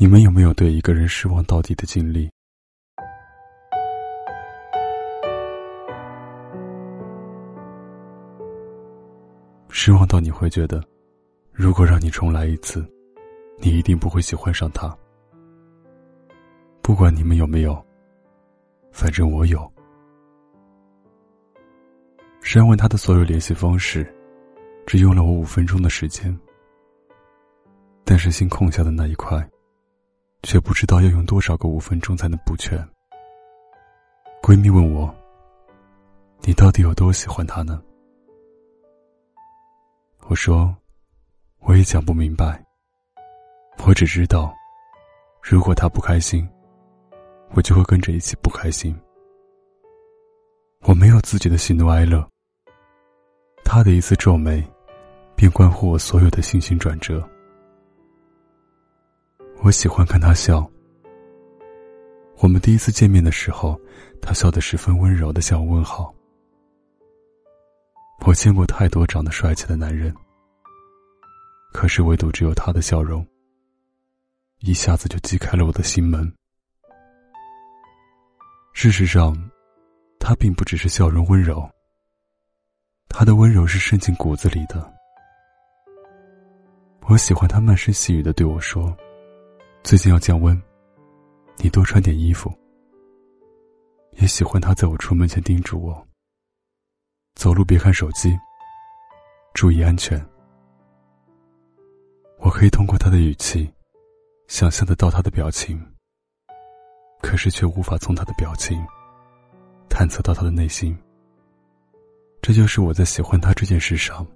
你们有没有对一个人失望到底的经历？失望到你会觉得，如果让你重来一次，你一定不会喜欢上他。不管你们有没有，反正我有。删完他的所有联系方式，只用了我五分钟的时间，但是心空下的那一块。却不知道要用多少个五分钟才能补全。闺蜜问我：“你到底有多喜欢他呢？”我说：“我也讲不明白。我只知道，如果他不开心，我就会跟着一起不开心。我没有自己的喜怒哀乐，他的一次皱眉，便关乎我所有的信心转折。”我喜欢看他笑。我们第一次见面的时候，他笑得十分温柔的向我问好。我见过太多长得帅气的男人，可是唯独只有他的笑容，一下子就击开了我的心门。事实上，他并不只是笑容温柔，他的温柔是渗进骨子里的。我喜欢他慢声细语的对我说。最近要降温，你多穿点衣服。也喜欢他在我出门前叮嘱我：走路别看手机，注意安全。我可以通过他的语气，想象得到他的表情，可是却无法从他的表情探测到他的内心。这就是我在喜欢他这件事上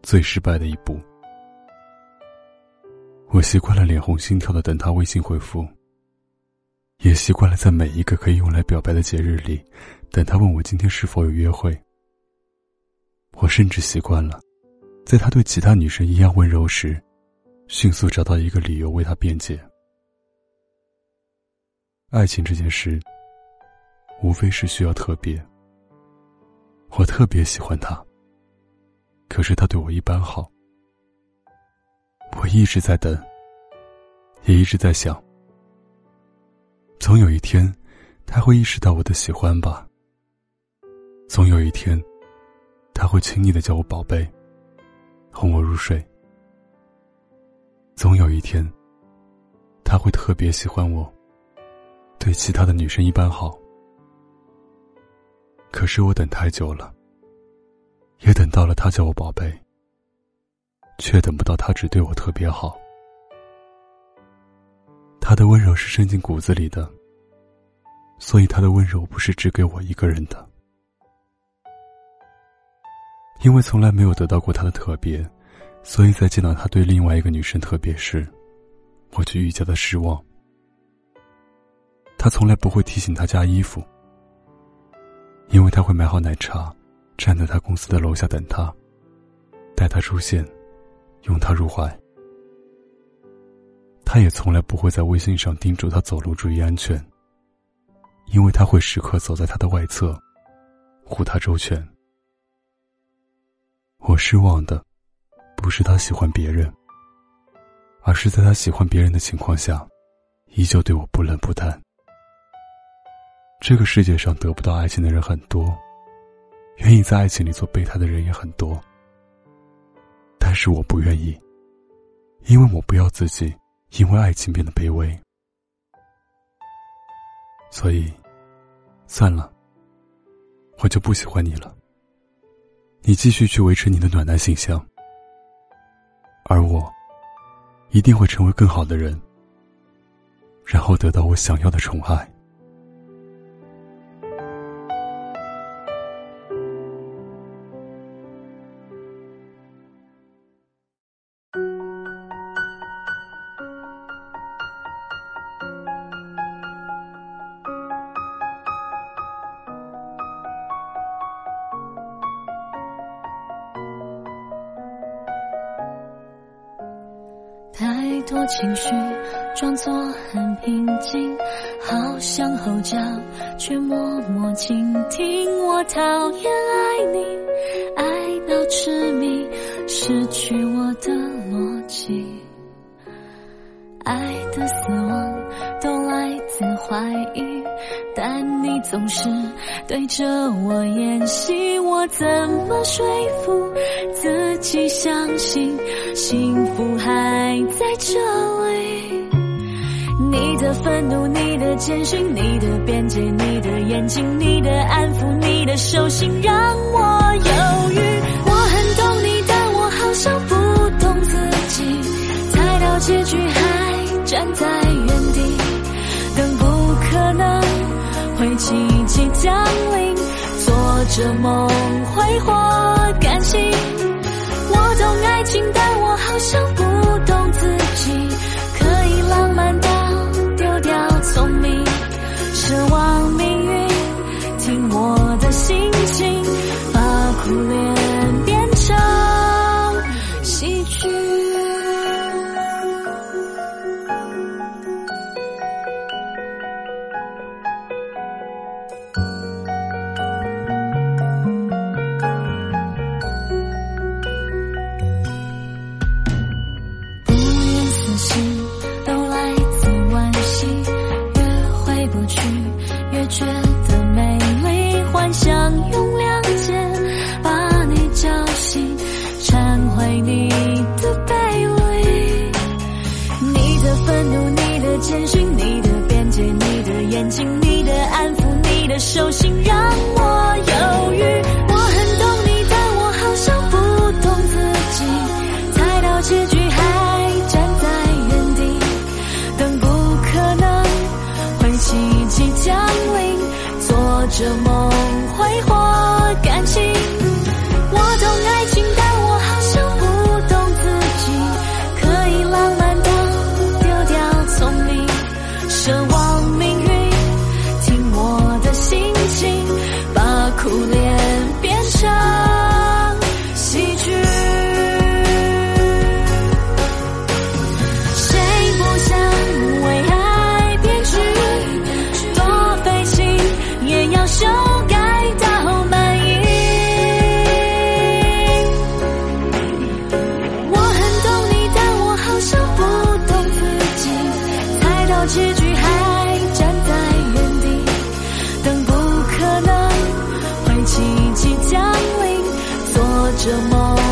最失败的一步。我习惯了脸红心跳的等他微信回复，也习惯了在每一个可以用来表白的节日里，等他问我今天是否有约会。我甚至习惯了，在他对其他女生一样温柔时，迅速找到一个理由为他辩解。爱情这件事，无非是需要特别。我特别喜欢他，可是他对我一般好。我一直在等，也一直在想，总有一天，他会意识到我的喜欢吧。总有一天，他会亲昵的叫我宝贝，哄我入睡。总有一天，他会特别喜欢我，对其他的女生一般好。可是我等太久了，也等到了他叫我宝贝。却等不到他只对我特别好。他的温柔是渗进骨子里的，所以他的温柔不是只给我一个人的。因为从来没有得到过他的特别，所以在见到他对另外一个女生特别时，我就愈加的失望。他从来不会提醒他加衣服，因为他会买好奶茶，站在他公司的楼下等他，待他出现。拥他入怀，他也从来不会在微信上叮嘱他走路注意安全，因为他会时刻走在他的外侧，护他周全。我失望的，不是他喜欢别人，而是在他喜欢别人的情况下，依旧对我不冷不淡。这个世界上得不到爱情的人很多，愿意在爱情里做备胎的人也很多。但是我不愿意，因为我不要自己因为爱情变得卑微，所以，算了，我就不喜欢你了。你继续去维持你的暖男形象，而我，一定会成为更好的人，然后得到我想要的宠爱。多情绪装作很平静，好像吼叫，却默默倾听。我讨厌爱你，爱到痴迷，失去我的逻辑。爱的死亡都来自怀疑，总是对着我演戏，我怎么说服自己相信幸福还在这里？你的愤怒，你的艰辛，你的边界，你的眼睛，你的安抚，你的手心，让我犹豫。我很懂你，但我好像不懂自己。猜到结局还站在原地，会奇迹降临，做着梦挥霍感情。我懂爱情，但想用两剑把你叫醒，忏悔你的卑微。你的愤怒，你的谦逊，你的边界，你的眼睛，你的安抚，你的手心，让我 sunshine. 这么